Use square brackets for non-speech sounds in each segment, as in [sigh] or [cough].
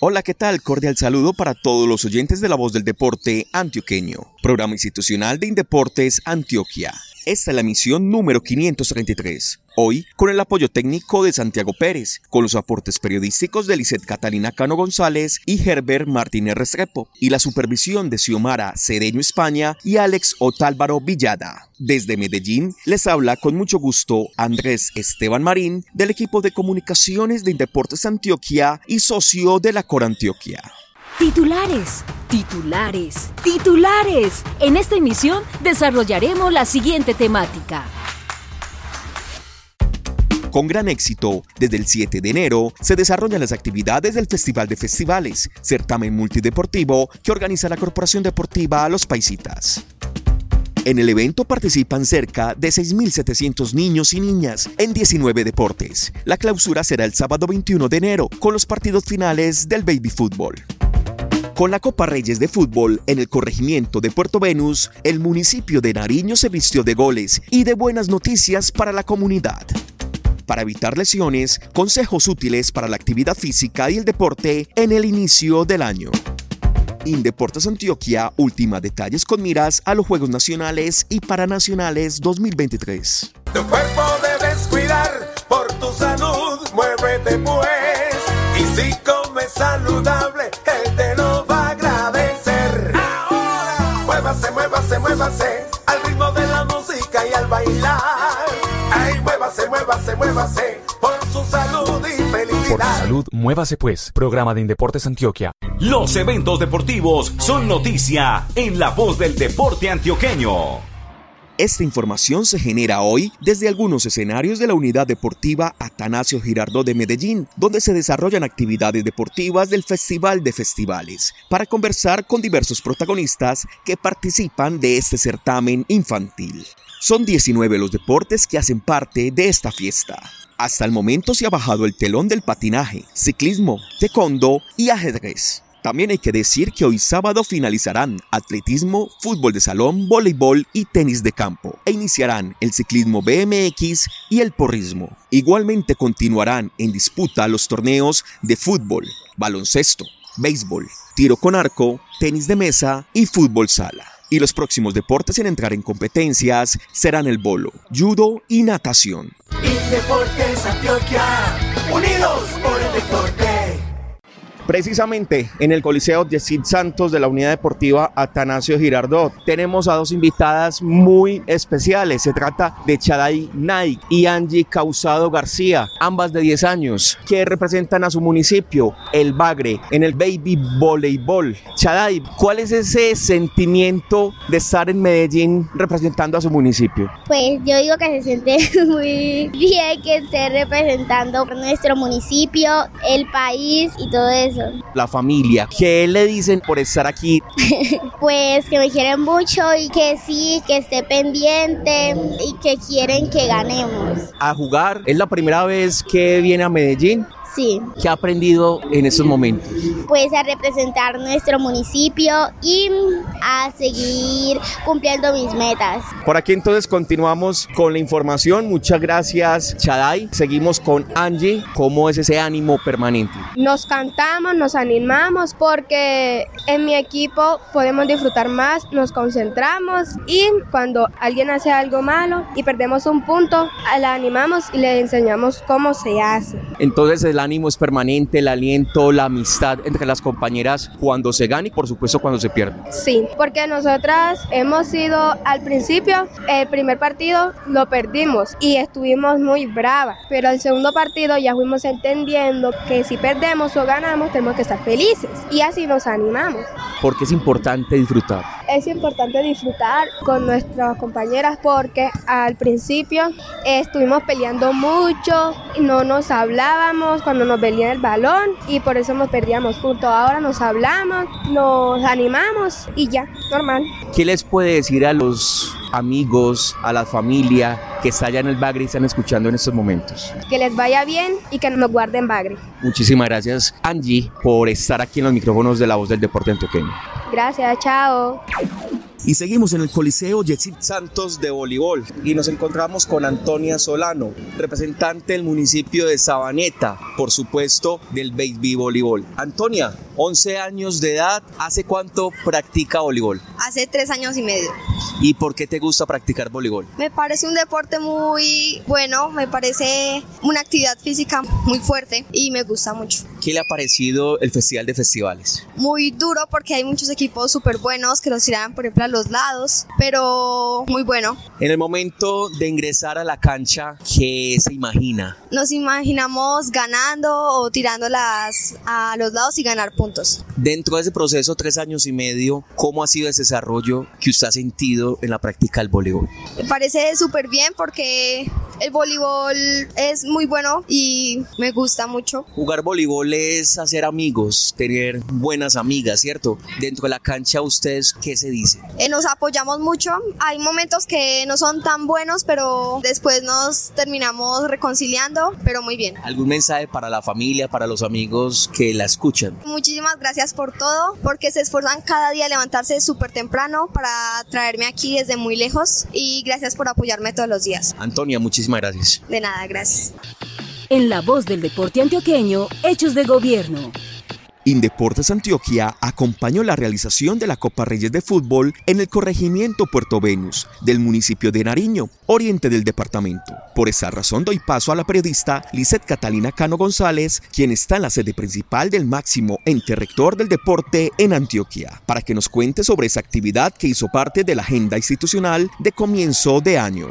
Hola, ¿qué tal? Cordial saludo para todos los oyentes de la voz del deporte antioqueño. Programa institucional de Indeportes Antioquia. Esta es la misión número 533. Hoy, con el apoyo técnico de Santiago Pérez, con los aportes periodísticos de Lisette Catalina Cano González y Herbert Martínez Restrepo, y la supervisión de Xiomara Cedeño España y Alex Otálvaro Villada. Desde Medellín les habla con mucho gusto Andrés Esteban Marín del equipo de comunicaciones de Indeportes Antioquia y socio de la Cor Antioquia. Titulares, titulares, titulares. En esta emisión desarrollaremos la siguiente temática. Con gran éxito, desde el 7 de enero se desarrollan las actividades del Festival de Festivales, certamen multideportivo que organiza la Corporación Deportiva Los Paisitas. En el evento participan cerca de 6.700 niños y niñas en 19 deportes. La clausura será el sábado 21 de enero con los partidos finales del baby fútbol. Con la Copa Reyes de Fútbol en el corregimiento de Puerto Venus, el municipio de Nariño se vistió de goles y de buenas noticias para la comunidad. Para evitar lesiones, consejos útiles para la actividad física y el deporte en el inicio del año. Indeportes Antioquia ultima detalles con miras a los Juegos Nacionales y Paranacionales 2023. Tu cuerpo debes cuidar por tu salud, muévete pues. Y si comes saludable, él te lo va a agradecer. Ahora, muévase, muévase, muévase, al ritmo de la música y al bailar. Muévase, muévase, muévase, por su salud y felicidad. Por su salud, muévase pues. Programa de Indeportes Antioquia. Los eventos deportivos son noticia en la voz del deporte antioqueño. Esta información se genera hoy desde algunos escenarios de la Unidad Deportiva Atanasio Girardot de Medellín, donde se desarrollan actividades deportivas del Festival de Festivales, para conversar con diversos protagonistas que participan de este certamen infantil. Son 19 los deportes que hacen parte de esta fiesta. Hasta el momento se ha bajado el telón del patinaje, ciclismo, taekwondo y ajedrez. También hay que decir que hoy sábado finalizarán atletismo, fútbol de salón, voleibol y tenis de campo, e iniciarán el ciclismo BMX y el porrismo. Igualmente continuarán en disputa los torneos de fútbol, baloncesto, béisbol, tiro con arco, tenis de mesa y fútbol sala. Y los próximos deportes en entrar en competencias serán el bolo, judo y natación. Unidos por el. Precisamente en el Coliseo Yesid Santos de la Unidad Deportiva Atanasio Girardot tenemos a dos invitadas muy especiales. Se trata de Chaday Nike y Angie Causado García, ambas de 10 años, que representan a su municipio, el Bagre, en el Baby Voleibol. Chaday, ¿cuál es ese sentimiento de estar en Medellín representando a su municipio? Pues yo digo que se siente [laughs] muy bien que esté representando nuestro municipio, el país y todo eso. La familia, ¿qué le dicen por estar aquí? [laughs] Pues que me quieren mucho y que sí, que esté pendiente y que quieren que ganemos. A jugar, es la primera vez que viene a Medellín. Sí, ¿Qué ha aprendido en estos momentos? pues a representar nuestro municipio y a seguir cumpliendo mis metas. Por aquí entonces continuamos con la información. Muchas gracias, Chaday. Seguimos con Angie. ¿Cómo es ese ánimo permanente? Nos cantamos, nos animamos porque en mi equipo podemos disfrutar más, nos concentramos y cuando alguien hace algo malo y perdemos un punto, la animamos y le enseñamos cómo se hace. Entonces el ánimo es permanente, el aliento, la amistad entre las compañeras cuando se gana y por supuesto cuando se pierde. Sí, porque nosotras hemos sido al principio, el primer partido lo perdimos y estuvimos muy bravas, pero el segundo partido ya fuimos entendiendo que si perdemos o ganamos tenemos que estar felices y así nos animamos. Porque es importante disfrutar. Es importante disfrutar con nuestras compañeras porque al principio estuvimos peleando mucho, no nos hablábamos, cuando nos vendían el balón y por eso nos perdíamos puntos. Ahora nos hablamos, nos animamos y ya, normal. ¿Qué les puede decir a los amigos, a la familia que está allá en el Bagre y están escuchando en estos momentos? Que les vaya bien y que nos guarden Bagre. Muchísimas gracias Angie por estar aquí en los micrófonos de la voz del deporte antioqueño. Gracias, chao. Y seguimos en el Coliseo Yetzit Santos de voleibol y nos encontramos con Antonia Solano, representante del municipio de Sabaneta, por supuesto del Baby Voleibol. Antonia, 11 años de edad, ¿hace cuánto practica voleibol? Hace tres años y medio. ¿Y por qué te gusta practicar voleibol? Me parece un deporte muy bueno, me parece una actividad física muy fuerte y me gusta mucho. ¿Qué le ha parecido el Festival de Festivales? Muy duro porque hay muchos equipos súper buenos que nos tiran, por ejemplo, a los lados, pero muy bueno. En el momento de ingresar a la cancha, ¿qué se imagina? Nos imaginamos ganando o tirándolas a los lados y ganar puntos. Dentro de ese proceso, tres años y medio, ¿cómo ha sido ese desarrollo que usted ha sentido en la práctica del voleibol? Me parece súper bien porque el voleibol es muy bueno y me gusta mucho. Jugar voleibol es hacer amigos, tener buenas amigas, ¿cierto? Dentro de la cancha, ¿ustedes qué se dice? Eh, nos apoyamos mucho. Hay momentos que no son tan buenos, pero después nos terminamos reconciliando, pero muy bien. ¿Algún mensaje para la familia, para los amigos que la escuchan? Muchísimas gracias por todo, porque se esfuerzan cada día a levantarse súper temprano para traerme aquí desde muy lejos y gracias por apoyarme todos los días. Antonia, muchísimas gracias. De nada, gracias. En la voz del deporte antioqueño, Hechos de Gobierno. Indeportes Antioquia acompañó la realización de la Copa Reyes de Fútbol en el corregimiento Puerto Venus del municipio de Nariño, oriente del departamento. Por esa razón doy paso a la periodista Lizeth Catalina Cano González, quien está en la sede principal del máximo ente rector del deporte en Antioquia, para que nos cuente sobre esa actividad que hizo parte de la agenda institucional de comienzo de año.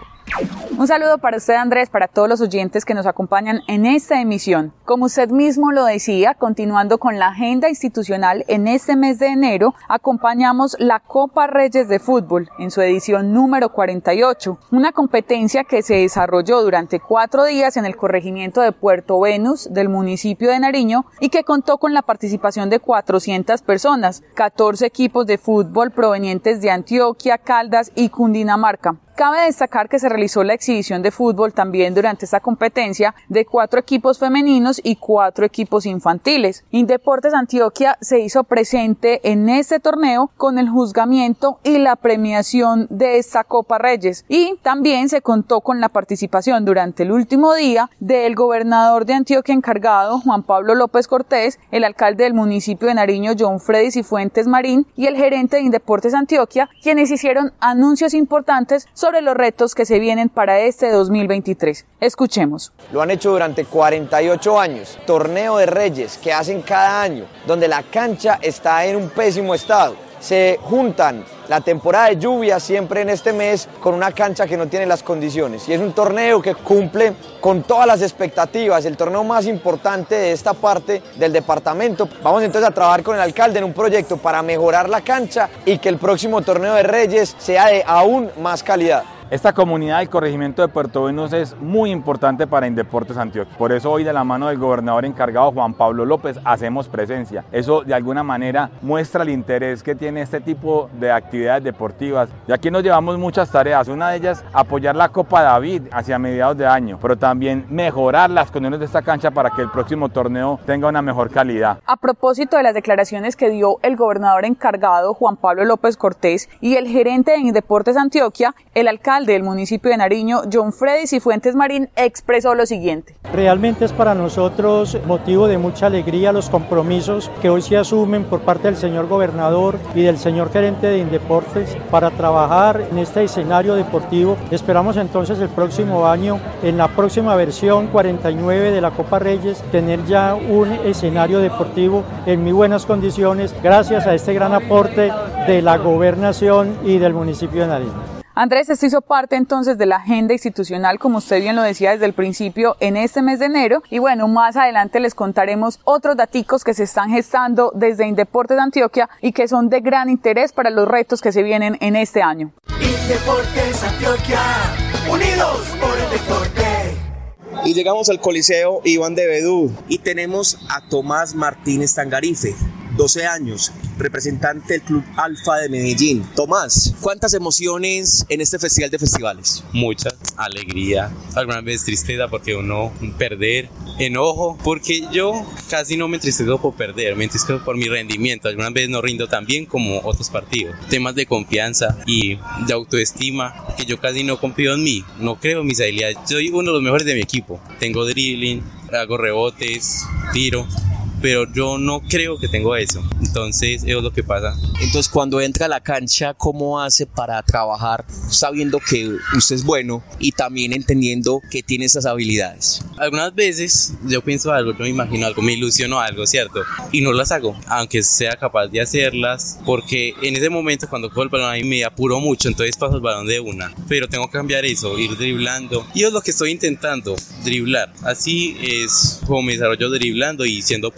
Un saludo para usted Andrés, para todos los oyentes que nos acompañan en esta emisión. Como usted mismo lo decía, continuando con la agenda institucional, en este mes de enero acompañamos la Copa Reyes de Fútbol en su edición número 48, una competencia que se desarrolló durante cuatro días en el corregimiento de Puerto Venus del municipio de Nariño y que contó con la participación de 400 personas, 14 equipos de fútbol provenientes de Antioquia, Caldas y Cundinamarca. Cabe destacar que se realizó la exhibición de fútbol también durante esta competencia de cuatro equipos femeninos y cuatro equipos infantiles. Indeportes Antioquia se hizo presente en este torneo con el juzgamiento y la premiación de esta Copa Reyes y también se contó con la participación durante el último día del gobernador de Antioquia encargado Juan Pablo López Cortés, el alcalde del municipio de Nariño John Freddy Cifuentes Marín y el gerente de Indeportes Antioquia, quienes hicieron anuncios importantes sobre los retos que se vienen para este 2023. Escuchemos. Lo han hecho durante 48 años, torneo de reyes que hacen cada año, donde la cancha está en un pésimo estado. Se juntan la temporada de lluvia siempre en este mes con una cancha que no tiene las condiciones. Y es un torneo que cumple con todas las expectativas, el torneo más importante de esta parte del departamento. Vamos entonces a trabajar con el alcalde en un proyecto para mejorar la cancha y que el próximo torneo de Reyes sea de aún más calidad. Esta comunidad del corregimiento de Puerto Venus es muy importante para Indeportes Antioquia. Por eso hoy de la mano del gobernador encargado Juan Pablo López hacemos presencia. Eso de alguna manera muestra el interés que tiene este tipo de actividades deportivas. Y aquí nos llevamos muchas tareas. Una de ellas apoyar la Copa David hacia mediados de año, pero también mejorar las condiciones de esta cancha para que el próximo torneo tenga una mejor calidad. A propósito de las declaraciones que dio el gobernador encargado Juan Pablo López Cortés y el gerente de Indeportes Antioquia, el alcalde del municipio de Nariño, John Freddy Cifuentes Marín, expresó lo siguiente. Realmente es para nosotros motivo de mucha alegría los compromisos que hoy se asumen por parte del señor gobernador y del señor gerente de Indeportes para trabajar en este escenario deportivo. Esperamos entonces el próximo año, en la próxima versión 49 de la Copa Reyes, tener ya un escenario deportivo en muy buenas condiciones gracias a este gran aporte de la gobernación y del municipio de Nariño. Andrés, esto hizo parte entonces de la agenda institucional, como usted bien lo decía desde el principio, en este mes de enero. Y bueno, más adelante les contaremos otros daticos que se están gestando desde Indeportes de Antioquia y que son de gran interés para los retos que se vienen en este año. Indeportes Antioquia, unidos por el deporte. Y llegamos al Coliseo Iván de Bedú y tenemos a Tomás Martínez Tangarife, 12 años, representante del Club Alfa de Medellín. Tomás, ¿cuántas emociones en este festival de festivales? Mucha alegría, algunas veces tristeza porque uno perder, enojo, porque yo casi no me entristezco por perder, me entristezco por mi rendimiento, algunas veces no rindo tan bien como otros partidos. Temas de confianza y de autoestima, que yo casi no confío en mí, no creo en mis habilidades. Soy uno de los mejores de mi equipo, tengo dribbling, hago rebotes, tiro, pero yo no creo que tengo eso. Entonces, eso es lo que pasa. Entonces, cuando entra a la cancha, ¿cómo hace para trabajar sabiendo que usted es bueno y también entendiendo que tiene esas habilidades? Algunas veces yo pienso algo, yo me imagino algo, me ilusiono algo, ¿cierto? Y no las hago, aunque sea capaz de hacerlas, porque en ese momento cuando cojo el balón ahí me apuro mucho, entonces paso el balón de una. Pero tengo que cambiar eso, ir driblando. Y es lo que estoy intentando, driblar. Así es como me desarrollo driblando y siendo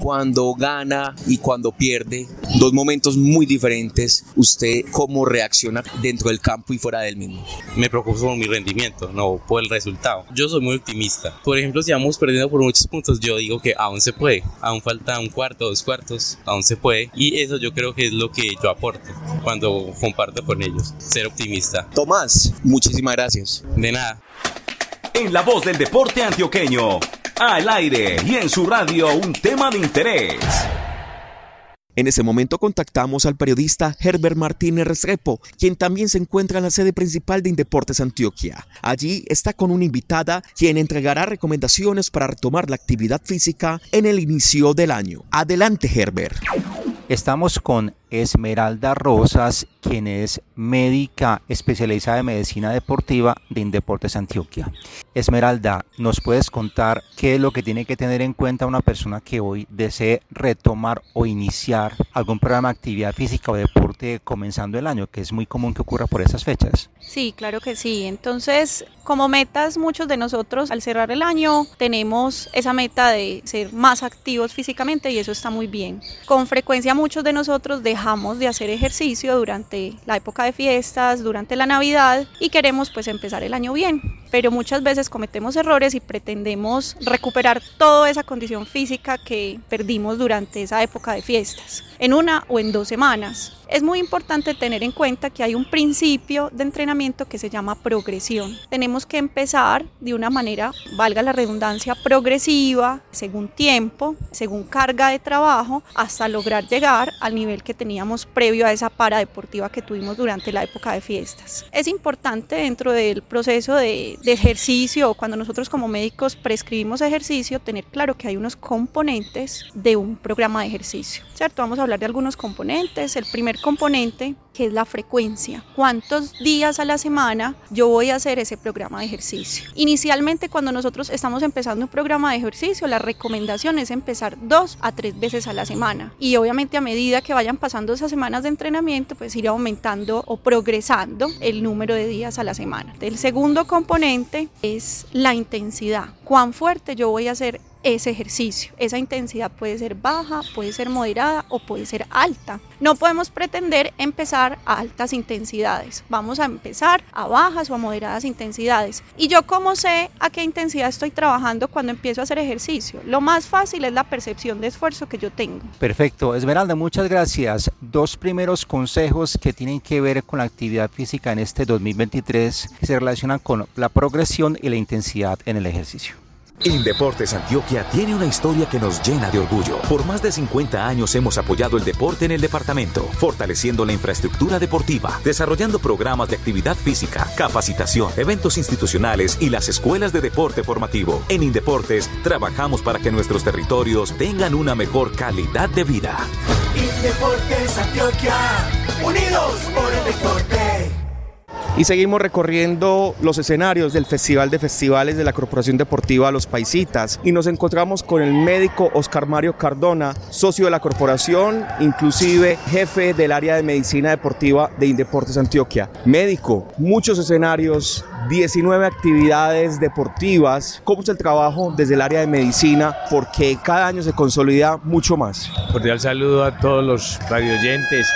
cuando gana y cuando pierde, dos momentos muy diferentes, ¿usted cómo reacciona dentro del campo y fuera del mismo? Me preocupo por mi rendimiento, no por el resultado. Yo soy muy optimista. Por ejemplo, si vamos perdiendo por muchos puntos, yo digo que aún se puede, aún falta un cuarto, dos cuartos, aún se puede. Y eso yo creo que es lo que yo aporto cuando comparto con ellos, ser optimista. Tomás, muchísimas gracias. De nada. En la voz del deporte antioqueño al aire y en su radio un tema de interés. En ese momento contactamos al periodista Herbert Martínez Restrepo, quien también se encuentra en la sede principal de Indeportes Antioquia. Allí está con una invitada quien entregará recomendaciones para retomar la actividad física en el inicio del año. Adelante Herbert. Estamos con Esmeralda Rosas, quien es médica especializada en medicina deportiva de Indeportes Antioquia. Esmeralda, ¿nos puedes contar qué es lo que tiene que tener en cuenta una persona que hoy desee retomar o iniciar algún programa de actividad física o deporte comenzando el año, que es muy común que ocurra por esas fechas? Sí, claro que sí. Entonces, como metas, muchos de nosotros al cerrar el año tenemos esa meta de ser más activos físicamente y eso está muy bien. Con frecuencia muchos de nosotros dejamos de hacer ejercicio durante la época de fiestas, durante la Navidad y queremos pues empezar el año bien, pero muchas veces cometemos errores y pretendemos recuperar toda esa condición física que perdimos durante esa época de fiestas, en una o en dos semanas. Es muy importante tener en cuenta que hay un principio de entrenamiento que se llama progresión. Tenemos que empezar de una manera, valga la redundancia, progresiva, según tiempo, según carga de trabajo, hasta lograr llegar al nivel que teníamos previo a esa para deportiva que tuvimos durante la época de fiestas. Es importante dentro del proceso de, de ejercicio cuando nosotros como médicos prescribimos ejercicio, tener claro que hay unos componentes de un programa de ejercicio, ¿cierto? Vamos a hablar de algunos componentes. El primer componente que es la frecuencia. ¿Cuántos días a la semana yo voy a hacer ese programa de ejercicio? Inicialmente cuando nosotros estamos empezando un programa de ejercicio, la recomendación es empezar dos a tres veces a la semana. Y obviamente a medida que vayan pasando esas semanas de entrenamiento, pues ir aumentando o progresando el número de días a la semana. El segundo componente es la intensidad. ¿Cuán fuerte yo voy a hacer ese ejercicio. Esa intensidad puede ser baja, puede ser moderada o puede ser alta. No podemos pretender empezar a altas intensidades. Vamos a empezar a bajas o a moderadas intensidades. ¿Y yo cómo sé a qué intensidad estoy trabajando cuando empiezo a hacer ejercicio? Lo más fácil es la percepción de esfuerzo que yo tengo. Perfecto. Esmeralda, muchas gracias. Dos primeros consejos que tienen que ver con la actividad física en este 2023 que se relacionan con la progresión y la intensidad en el ejercicio. Indeportes Antioquia tiene una historia que nos llena de orgullo. Por más de 50 años hemos apoyado el deporte en el departamento, fortaleciendo la infraestructura deportiva, desarrollando programas de actividad física, capacitación, eventos institucionales y las escuelas de deporte formativo. En Indeportes trabajamos para que nuestros territorios tengan una mejor calidad de vida. Indeportes Antioquia, unidos por el deporte. Y seguimos recorriendo los escenarios del Festival de Festivales de la Corporación Deportiva Los Paisitas y nos encontramos con el médico Oscar Mario Cardona, socio de la corporación, inclusive jefe del área de medicina deportiva de Indeportes Antioquia. Médico, muchos escenarios, 19 actividades deportivas. ¿Cómo es el trabajo desde el área de medicina? Porque cada año se consolida mucho más. Cordial saludo a todos los radioyentes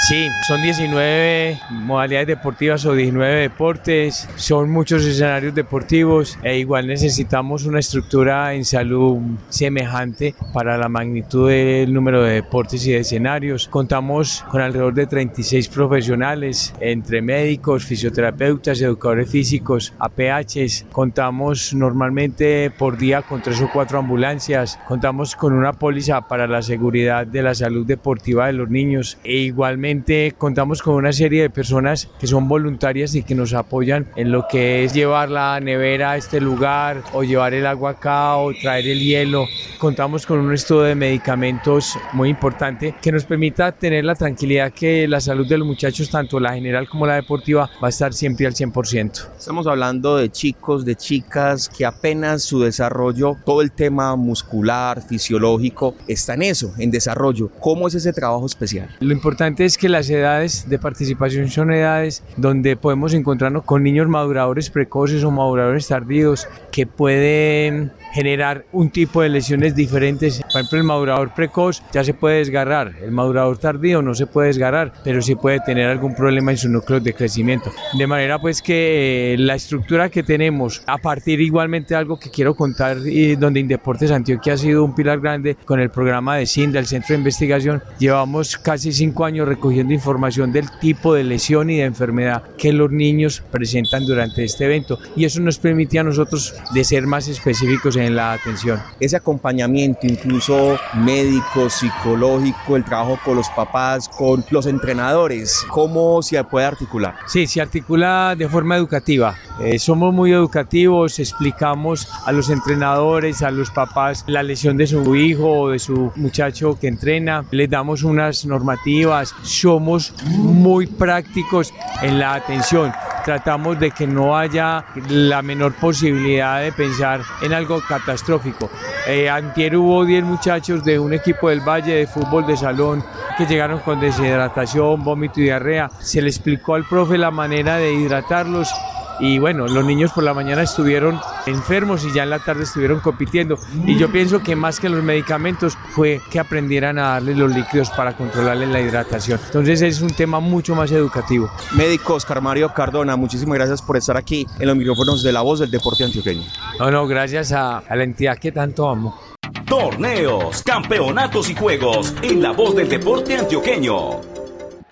Sí, son 19 modalidades deportivas o 19 deportes, son muchos escenarios deportivos e igual necesitamos una estructura en salud semejante para la magnitud del número de deportes y de escenarios. Contamos con alrededor de 36 profesionales entre médicos, fisioterapeutas, educadores físicos, APHs. Contamos normalmente por día con tres o cuatro ambulancias. Contamos con una póliza para la seguridad de la salud deportiva de los niños e igualmente contamos con una serie de personas que son voluntarias y que nos apoyan en lo que es llevar la nevera a este lugar o llevar el agua acá o traer el hielo. Contamos con un estudio de medicamentos muy importante que nos permita tener la tranquilidad que la salud de los muchachos, tanto la general como la deportiva, va a estar siempre al 100%. Estamos hablando de chicos, de chicas que apenas su desarrollo, todo el tema muscular, fisiológico, está en eso, en desarrollo. ¿Cómo es ese trabajo especial? Lo importante es que las edades de participación son edades donde podemos encontrarnos con niños maduradores precoces o maduradores tardíos que pueden generar un tipo de lesiones diferentes. Por ejemplo, el madurador precoz ya se puede desgarrar, el madurador tardío no se puede desgarrar, pero sí puede tener algún problema en su núcleo de crecimiento. De manera pues que la estructura que tenemos, a partir igualmente de algo que quiero contar, y donde Indeportes Antioquia ha sido un pilar grande con el programa de CINDA, el Centro de Investigación, llevamos casi cinco años recogiendo información del tipo de lesión y de enfermedad que los niños presentan durante este evento y eso nos permite a nosotros de ser más específicos en la atención. Ese acompañamiento, incluso médico, psicológico, el trabajo con los papás, con los entrenadores, ¿cómo se puede articular? Sí, se articula de forma educativa. Eh, somos muy educativos, explicamos a los entrenadores, a los papás la lesión de su hijo o de su muchacho que entrena, les damos unas normativas, somos muy prácticos en la atención tratamos de que no haya la menor posibilidad de pensar en algo catastrófico. Eh, antier hubo 10 muchachos de un equipo del Valle de fútbol de salón que llegaron con deshidratación, vómito y diarrea. Se le explicó al profe la manera de hidratarlos y bueno, los niños por la mañana estuvieron enfermos y ya en la tarde estuvieron compitiendo. Y yo pienso que más que los medicamentos fue que aprendieran a darles los líquidos para controlarles la hidratación. Entonces es un tema mucho más educativo. Médico Oscar Mario Cardona, muchísimas gracias por estar aquí en los micrófonos de la voz del deporte antioqueño. No, no, gracias a, a la entidad que tanto amo. Torneos, campeonatos y juegos en la voz del deporte antioqueño.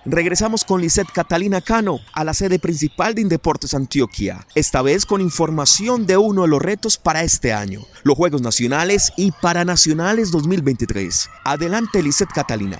Regresamos con Lisette Catalina Cano a la sede principal de Indeportes Antioquia, esta vez con información de uno de los retos para este año, los Juegos Nacionales y Paranacionales 2023. Adelante Lisette Catalina.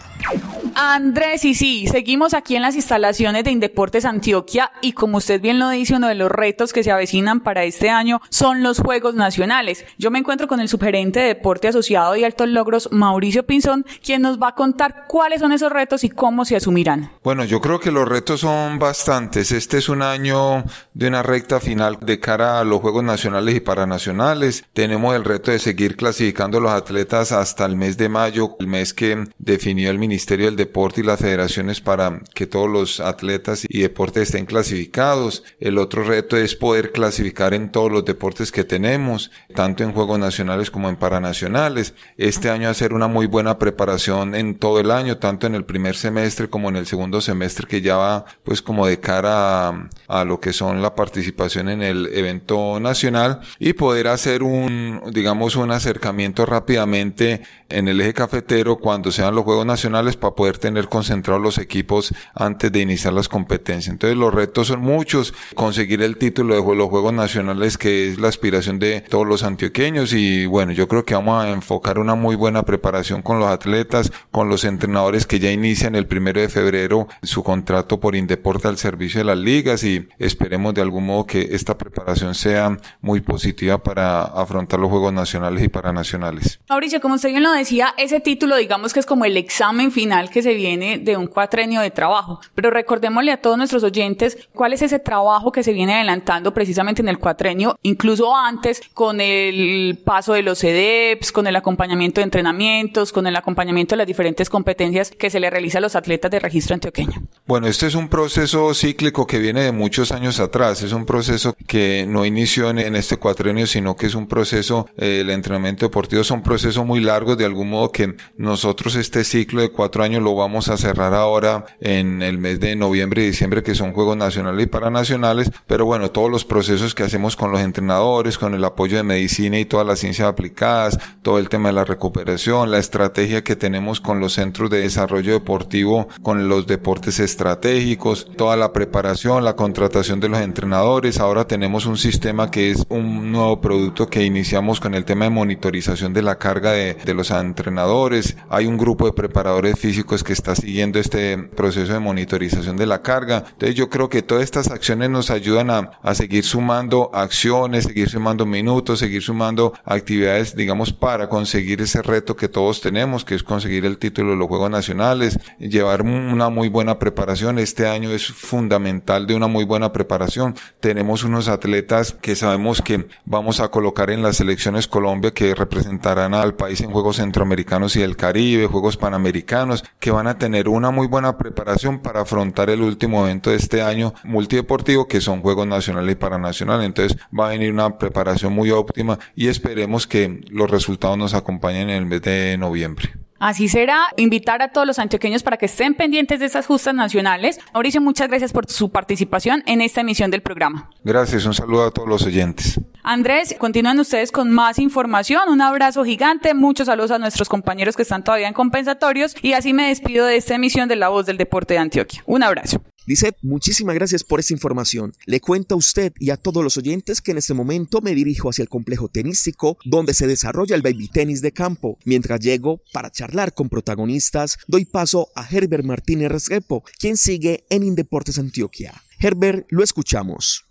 Andrés, y sí, seguimos aquí en las instalaciones de Indeportes Antioquia y como usted bien lo dice, uno de los retos que se avecinan para este año son los Juegos Nacionales. Yo me encuentro con el subgerente de Deporte Asociado y Altos Logros, Mauricio Pinzón, quien nos va a contar cuáles son esos retos y cómo se asumirán. Bueno, yo creo que los retos son bastantes. Este es un año de una recta final de cara a los Juegos Nacionales y Paranacionales. Tenemos el reto de seguir clasificando los atletas hasta el mes de mayo, el mes que definió el Ministerio del Deporte y las federaciones para que todos los atletas y deportes estén clasificados. El otro reto es poder clasificar en todos los deportes que tenemos, tanto en Juegos Nacionales como en Paranacionales. Este año hacer una muy buena preparación en todo el año, tanto en el primer semestre como en el segundo semestre que ya va pues como de cara a, a lo que son la participación en el evento nacional y poder hacer un, digamos, un acercamiento rápidamente en el eje cafetero cuando sean los Juegos Nacionales para poder tener concentrados los equipos antes de iniciar las competencias. Entonces los retos son muchos, conseguir el título de los Juegos Nacionales que es la aspiración de todos los antioqueños y bueno, yo creo que vamos a enfocar una muy buena preparación con los atletas, con los entrenadores que ya inician el primero de febrero su contrato por Indeporte al servicio de las ligas y esperemos de algún modo que esta preparación sea muy positiva para afrontar los Juegos Nacionales y Paranacionales. Mauricio, como usted bien lo decía, ese título digamos que es como el examen final que se viene de un cuatrenio de trabajo. Pero recordémosle a todos nuestros oyentes cuál es ese trabajo que se viene adelantando precisamente en el cuatrenio, incluso antes con el paso de los CEDEPS, con el acompañamiento de entrenamientos, con el acompañamiento de las diferentes competencias que se le realiza a los atletas de registro antioqueño. Bueno, este es un proceso cíclico que viene de muchos años atrás. Es un proceso que no inició en, este cuatrenio, sino que es un proceso, eh, el entrenamiento deportivo es un proceso muy largo, de algún modo que nosotros este ciclo de cuatro años lo vamos a cerrar ahora en el mes de noviembre y diciembre, que son Juegos Nacionales y Paranacionales. Pero bueno, todos los procesos que hacemos con los entrenadores, con el apoyo de medicina y todas las ciencias aplicadas, todo el tema de la recuperación, la estrategia que tenemos con los centros de desarrollo deportivo, con los deportes estratégicos, toda la preparación, la contratación de los entrenadores. Ahora tenemos un sistema que es un nuevo producto que iniciamos con el tema de monitorización de la carga de, de los entrenadores. Hay un grupo de preparadores físicos que está siguiendo este proceso de monitorización de la carga. Entonces yo creo que todas estas acciones nos ayudan a, a seguir sumando acciones, seguir sumando minutos, seguir sumando actividades, digamos, para conseguir ese reto que todos tenemos, que es conseguir el título de los Juegos Nacionales, llevar una muy buena preparación. Este año es fundamental de una muy buena preparación. Tenemos unos atletas que sabemos que vamos a colocar en las selecciones Colombia que representarán al país en Juegos Centroamericanos y del Caribe, Juegos Panamericanos, que van a tener una muy buena preparación para afrontar el último evento de este año multideportivo que son Juegos Nacionales y Paranacionales. Entonces va a venir una preparación muy óptima y esperemos que los resultados nos acompañen en el mes de noviembre. Así será, invitar a todos los antioqueños para que estén pendientes de esas justas nacionales. Mauricio, muchas gracias por su participación en esta emisión del programa. Gracias, un saludo a todos los oyentes. Andrés, continúan ustedes con más información. Un abrazo gigante, muchos saludos a nuestros compañeros que están todavía en compensatorios y así me despido de esta emisión de La Voz del Deporte de Antioquia. Un abrazo. Lisette, muchísimas gracias por esa información. Le cuento a usted y a todos los oyentes que en este momento me dirijo hacia el complejo tenístico donde se desarrolla el baby tenis de campo. Mientras llego para charlar con protagonistas, doy paso a Herbert Martínez Resrepo, quien sigue en Indeportes Antioquia. Herbert, lo escuchamos.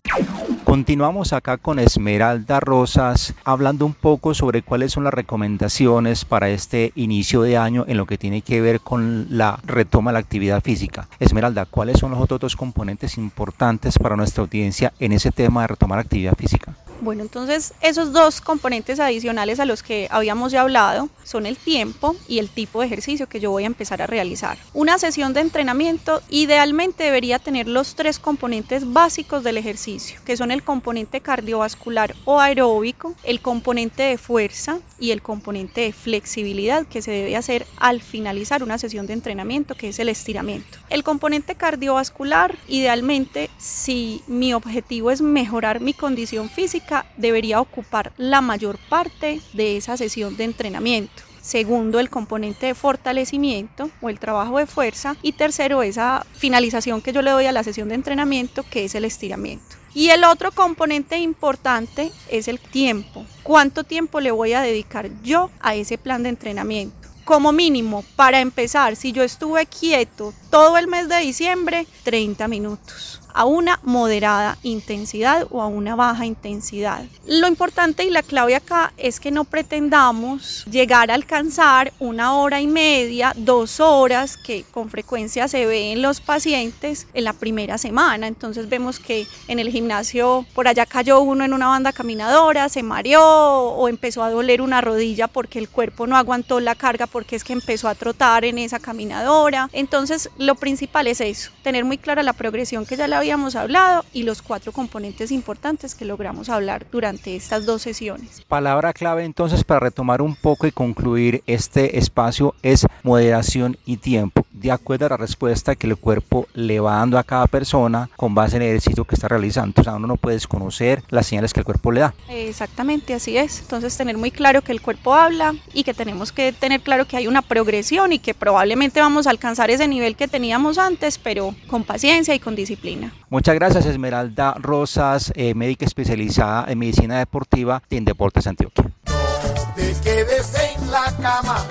Continuamos acá con Esmeralda Rosas hablando un poco sobre cuáles son las recomendaciones para este inicio de año en lo que tiene que ver con la retoma de la actividad física. Esmeralda, ¿cuáles son los otros dos componentes importantes para nuestra audiencia en ese tema de retomar actividad física? Bueno, entonces esos dos componentes adicionales a los que habíamos ya hablado son el tiempo y el tipo de ejercicio que yo voy a empezar a realizar. Una sesión de entrenamiento idealmente debería tener los tres componentes básicos del ejercicio, que son el componente cardiovascular o aeróbico, el componente de fuerza y el componente de flexibilidad que se debe hacer al finalizar una sesión de entrenamiento, que es el estiramiento. El componente cardiovascular, idealmente, si mi objetivo es mejorar mi condición física, debería ocupar la mayor parte de esa sesión de entrenamiento. Segundo, el componente de fortalecimiento o el trabajo de fuerza. Y tercero, esa finalización que yo le doy a la sesión de entrenamiento, que es el estiramiento. Y el otro componente importante es el tiempo. ¿Cuánto tiempo le voy a dedicar yo a ese plan de entrenamiento? Como mínimo, para empezar, si yo estuve quieto todo el mes de diciembre, 30 minutos a una moderada intensidad o a una baja intensidad. Lo importante y la clave acá es que no pretendamos llegar a alcanzar una hora y media, dos horas que con frecuencia se ve en los pacientes en la primera semana. Entonces vemos que en el gimnasio por allá cayó uno en una banda caminadora, se mareó o empezó a doler una rodilla porque el cuerpo no aguantó la carga porque es que empezó a trotar en esa caminadora. Entonces lo principal es eso, tener muy clara la progresión que ya le habíamos hablado y los cuatro componentes importantes que logramos hablar durante estas dos sesiones. Palabra clave entonces para retomar un poco y concluir este espacio es moderación y tiempo, de acuerdo a la respuesta que el cuerpo le va dando a cada persona con base en el ejercicio que está realizando. O sea, uno no puede desconocer las señales que el cuerpo le da. Exactamente, así es. Entonces tener muy claro que el cuerpo habla y que tenemos que tener claro que hay una progresión y que probablemente vamos a alcanzar ese nivel que teníamos antes, pero con paciencia y con disciplina. Muchas gracias Esmeralda Rosas, eh, médica especializada en medicina deportiva y en Deportes Antioquia. No te quedes en la cama,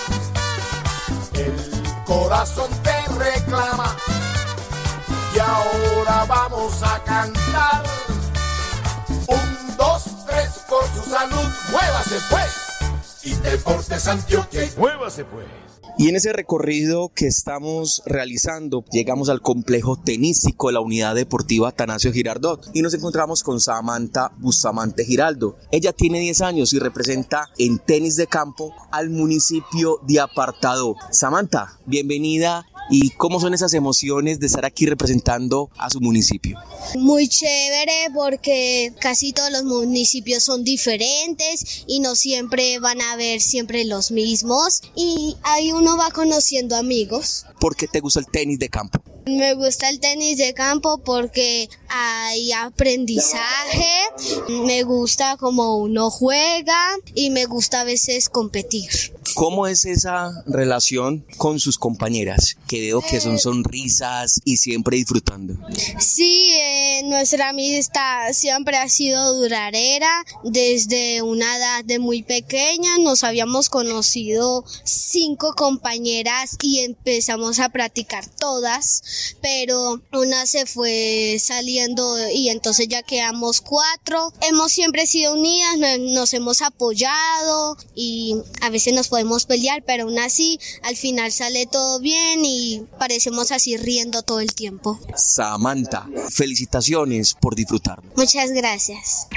el corazón te reclama y ahora vamos a cantar. Un, dos, tres, por su salud, muévase pues. Y Deportes Antioquia, muévase pues. Y en ese recorrido que estamos realizando, llegamos al complejo tenístico de la unidad deportiva Tanasio Girardot y nos encontramos con Samantha Bustamante Giraldo. Ella tiene 10 años y representa en tenis de campo al municipio de Apartado. Samantha, bienvenida ¿Y cómo son esas emociones de estar aquí representando a su municipio? Muy chévere porque casi todos los municipios son diferentes y no siempre van a ver siempre los mismos y ahí uno va conociendo amigos. ¿Por qué te gusta el tenis de campo? Me gusta el tenis de campo porque hay aprendizaje, me gusta cómo uno juega y me gusta a veces competir. ¿Cómo es esa relación con sus compañeras? Que veo que son sonrisas y siempre disfrutando. Sí, eh, nuestra amistad siempre ha sido duradera. Desde una edad de muy pequeña nos habíamos conocido cinco compañeras y empezamos a practicar todas, pero una se fue saliendo y entonces ya quedamos cuatro. Hemos siempre sido unidas, nos hemos apoyado y a veces nos podemos pelear, pero aún así al final sale todo bien y parecemos así riendo todo el tiempo. Samantha, felicitaciones por disfrutar. Muchas gracias.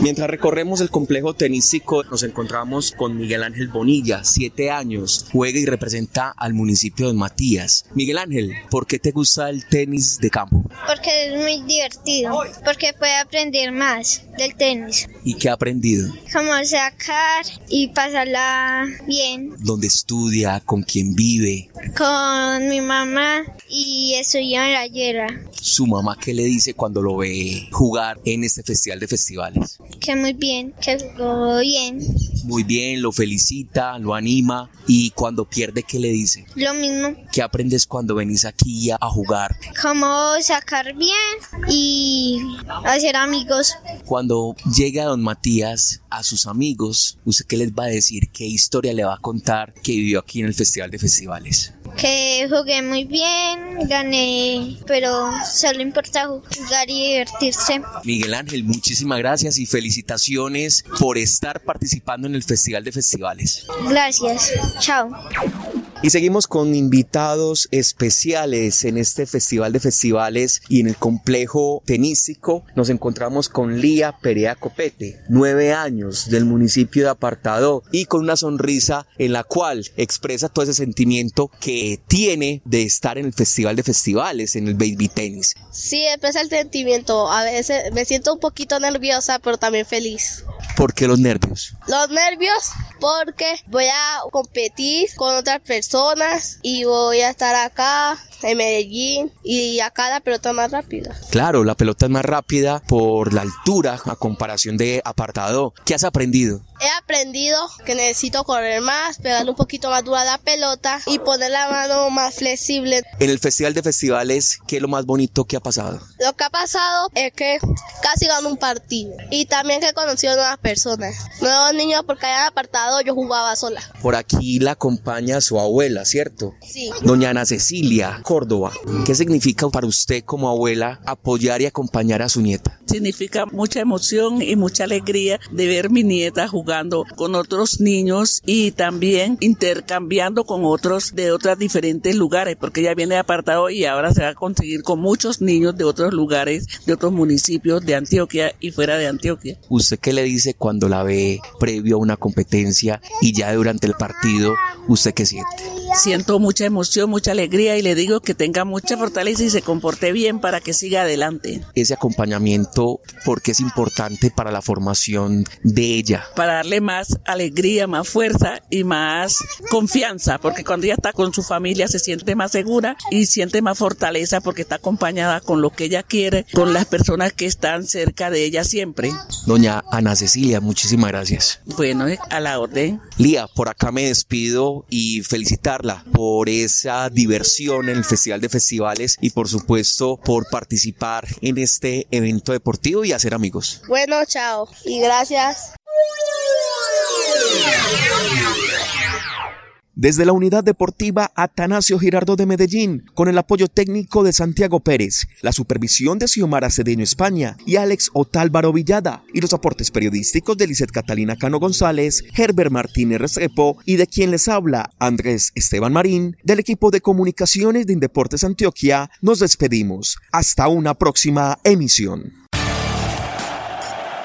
Mientras recorremos el complejo tenístico, nos encontramos con Miguel Ángel Bonilla, siete años, juega y representa al municipio de Matías. Miguel Ángel, ¿por qué te gusta el tenis de campo? Porque es muy divertido, porque puede aprender más del tenis. ¿Y qué ha aprendido? Cómo sacar y pasarla bien. ¿Dónde estudia? ¿Con quién vive? Con mi mamá y estudia en la hierra. ¿Su mamá qué le dice cuando lo ve jugar en este festival de festivales? Que muy bien, que jugó bien. Muy bien, lo felicita, lo anima y cuando pierde, ¿qué le dice? Lo mismo. ¿Qué aprendes cuando venís aquí a, a jugar? Cómo sacar bien y hacer amigos. Cuando llega don Matías a sus amigos, ¿usted qué les va a decir? ¿Qué historia le va a contar que vivió aquí en el Festival de Festivales? Que jugué muy bien, gané, pero solo importa jugar y divertirse. Miguel Ángel, muchísimas gracias y felicitaciones por estar participando en el Festival de Festivales. Gracias, chao. Y seguimos con invitados especiales en este Festival de Festivales y en el complejo tenístico nos encontramos con Lía Perea Copete, nueve años del municipio de Apartado y con una sonrisa en la cual expresa todo ese sentimiento que tiene de estar en el Festival de Festivales, en el Baby Tenis. Sí, expresa el sentimiento. A veces me siento un poquito nerviosa, pero también feliz. ¿Por qué los nervios? Los nervios porque voy a competir con otras personas y voy a estar acá en Medellín y acá la pelota más rápida. Claro, la pelota es más rápida por la altura a comparación de apartado. ¿Qué has aprendido? He aprendido que necesito correr más, pegarle un poquito más dura a la pelota y poner la mano más flexible. En el Festival de Festivales, ¿qué es lo más bonito que ha pasado? Lo que ha pasado es que casi gano un partido y también que he conocido nuevas personas, nuevos niños porque hayan apartado yo jugaba sola. Por aquí la acompaña su abuela, ¿cierto? Sí. Doña Ana Cecilia Córdoba. ¿Qué significa para usted como abuela apoyar y acompañar a su nieta? Significa mucha emoción y mucha alegría de ver mi nieta jugando con otros niños y también intercambiando con otros de otros diferentes lugares, porque ella viene de apartado y ahora se va a conseguir con muchos niños de otros lugares, de otros municipios de Antioquia y fuera de Antioquia. ¿Usted qué le dice cuando la ve previo a una competencia y ya durante el partido, usted qué siente? Siento mucha emoción, mucha alegría y le digo que tenga mucha fortaleza y se comporte bien para que siga adelante. Ese acompañamiento, porque es importante para la formación de ella? Para darle más alegría, más fuerza y más confianza, porque cuando ella está con su familia se siente más segura y siente más fortaleza porque está acompañada con lo que ella quiere, con las personas que están cerca de ella siempre. Doña Ana Cecilia, muchísimas gracias. Bueno, a la orden. Lía, por acá me despido y por esa diversión en el Festival de Festivales y por supuesto por participar en este evento deportivo y hacer amigos. Bueno, chao y gracias. Desde la Unidad Deportiva Atanasio Girardo de Medellín, con el apoyo técnico de Santiago Pérez, la supervisión de Xiomara Cedeño España y Alex Otálvaro Villada, y los aportes periodísticos de Lizeth Catalina Cano González, Herbert Martínez Restrepo y de quien les habla Andrés Esteban Marín, del equipo de comunicaciones de Indeportes Antioquia, nos despedimos. Hasta una próxima emisión.